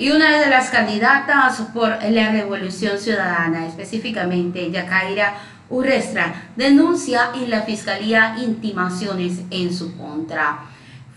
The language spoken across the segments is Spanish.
Y una de las candidatas por la Revolución Ciudadana, específicamente Yacaira Urrestra, denuncia en la Fiscalía intimaciones en su contra.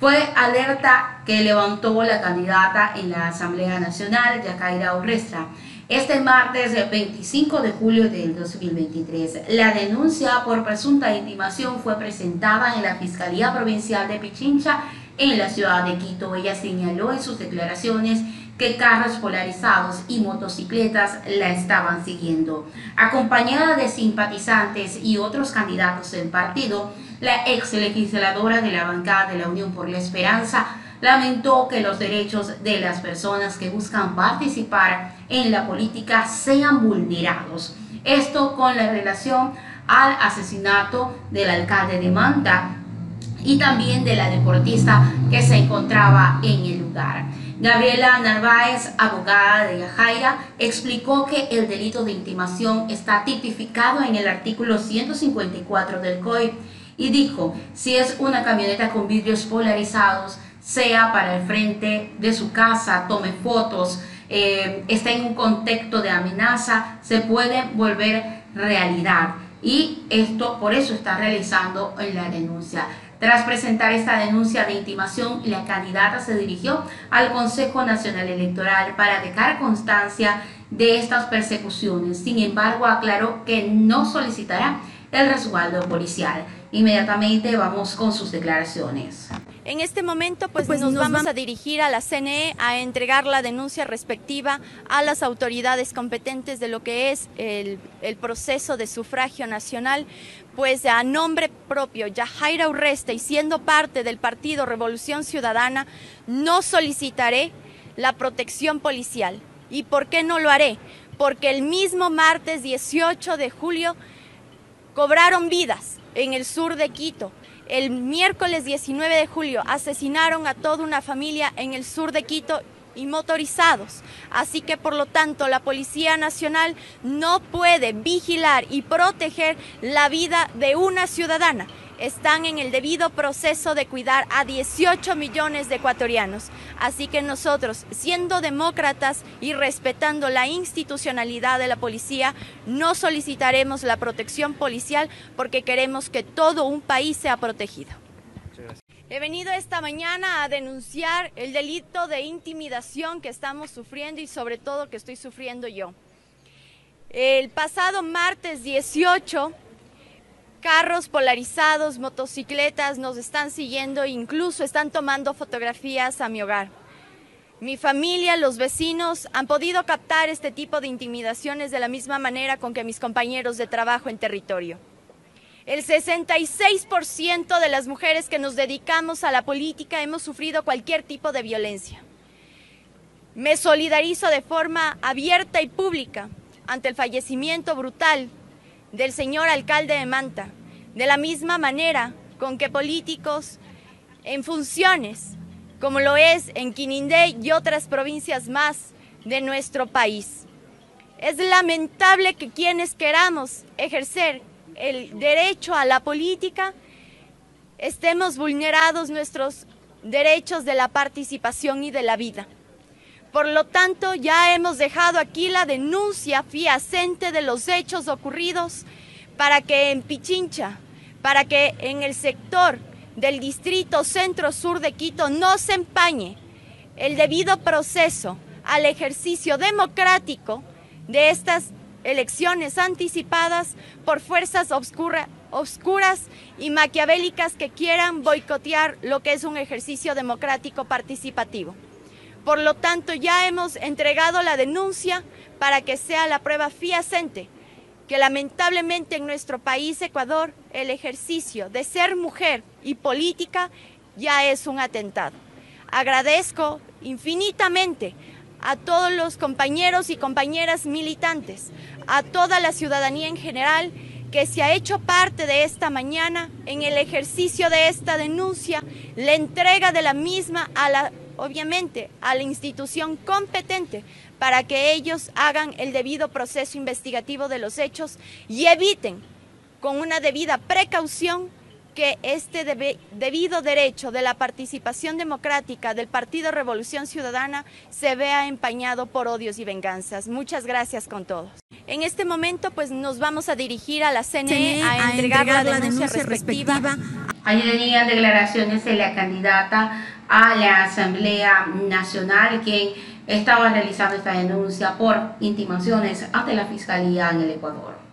Fue alerta que levantó la candidata en la Asamblea Nacional, Yacaira Urrestra, este martes 25 de julio del 2023. La denuncia por presunta intimación fue presentada en la Fiscalía Provincial de Pichincha en la ciudad de Quito. Ella señaló en sus declaraciones que carros polarizados y motocicletas la estaban siguiendo. Acompañada de simpatizantes y otros candidatos del partido, la ex legisladora de la bancada de la Unión por la Esperanza lamentó que los derechos de las personas que buscan participar en la política sean vulnerados. Esto con la relación al asesinato del alcalde de Manta y también de la deportista que se encontraba en el lugar. Gabriela Narváez, abogada de Yajaira, explicó que el delito de intimación está tipificado en el artículo 154 del COI y dijo, si es una camioneta con vidrios polarizados, sea para el frente de su casa, tome fotos, eh, está en un contexto de amenaza, se puede volver realidad. Y esto por eso está realizando la denuncia. Tras presentar esta denuncia de intimación, la candidata se dirigió al Consejo Nacional Electoral para dejar constancia de estas persecuciones. Sin embargo, aclaró que no solicitará el resguardo policial. Inmediatamente vamos con sus declaraciones. En este momento pues, pues nos, vamos a dirigir a la CNE a entregar la denuncia respectiva a las autoridades competentes de lo que es el, el proceso de sufragio nacional, pues a nombre propio, Yajaira Urresta y siendo parte del partido Revolución Ciudadana, no solicitaré la protección policial. ¿Y por qué no lo haré? Porque el mismo martes 18 de julio cobraron vidas en el sur de Quito el miércoles 19 de julio asesinaron a toda una familia en el sur de Quito y motorizados. Así que por lo tanto la Policía Nacional no puede vigilar y proteger la vida de una ciudadana están en el debido proceso de cuidar a 18 millones de ecuatorianos. Así que nosotros, siendo demócratas y respetando la institucionalidad de la policía, no solicitaremos la protección policial porque queremos que todo un país sea protegido. He venido esta mañana a denunciar el delito de intimidación que estamos sufriendo y sobre todo que estoy sufriendo yo. El pasado martes 18 carros polarizados, motocicletas nos están siguiendo, incluso están tomando fotografías a mi hogar. Mi familia, los vecinos han podido captar este tipo de intimidaciones de la misma manera con que mis compañeros de trabajo en territorio. El 66% de las mujeres que nos dedicamos a la política hemos sufrido cualquier tipo de violencia. Me solidarizo de forma abierta y pública ante el fallecimiento brutal del señor alcalde de Manta, de la misma manera con que políticos en funciones, como lo es en Quinindé y otras provincias más de nuestro país. Es lamentable que quienes queramos ejercer el derecho a la política estemos vulnerados nuestros derechos de la participación y de la vida. Por lo tanto, ya hemos dejado aquí la denuncia fiacente de los hechos ocurridos para que en Pichincha, para que en el sector del distrito centro-sur de Quito no se empañe el debido proceso al ejercicio democrático de estas elecciones anticipadas por fuerzas oscuras y maquiavélicas que quieran boicotear lo que es un ejercicio democrático participativo. Por lo tanto, ya hemos entregado la denuncia para que sea la prueba fiacente que lamentablemente en nuestro país, Ecuador, el ejercicio de ser mujer y política ya es un atentado. Agradezco infinitamente a todos los compañeros y compañeras militantes, a toda la ciudadanía en general que se ha hecho parte de esta mañana en el ejercicio de esta denuncia, la entrega de la misma a la obviamente, a la institución competente para que ellos hagan el debido proceso investigativo de los hechos y eviten con una debida precaución que este debido derecho de la participación democrática del Partido Revolución Ciudadana se vea empañado por odios y venganzas. Muchas gracias con todos. En este momento pues nos vamos a dirigir a la CNE, a, entregar, la denuncia, respectiva. Declaraciones de la candidata a la Asamblea Nacional, quien estaba realizando esta denuncia por intimaciones ante la Fiscalía en el Ecuador.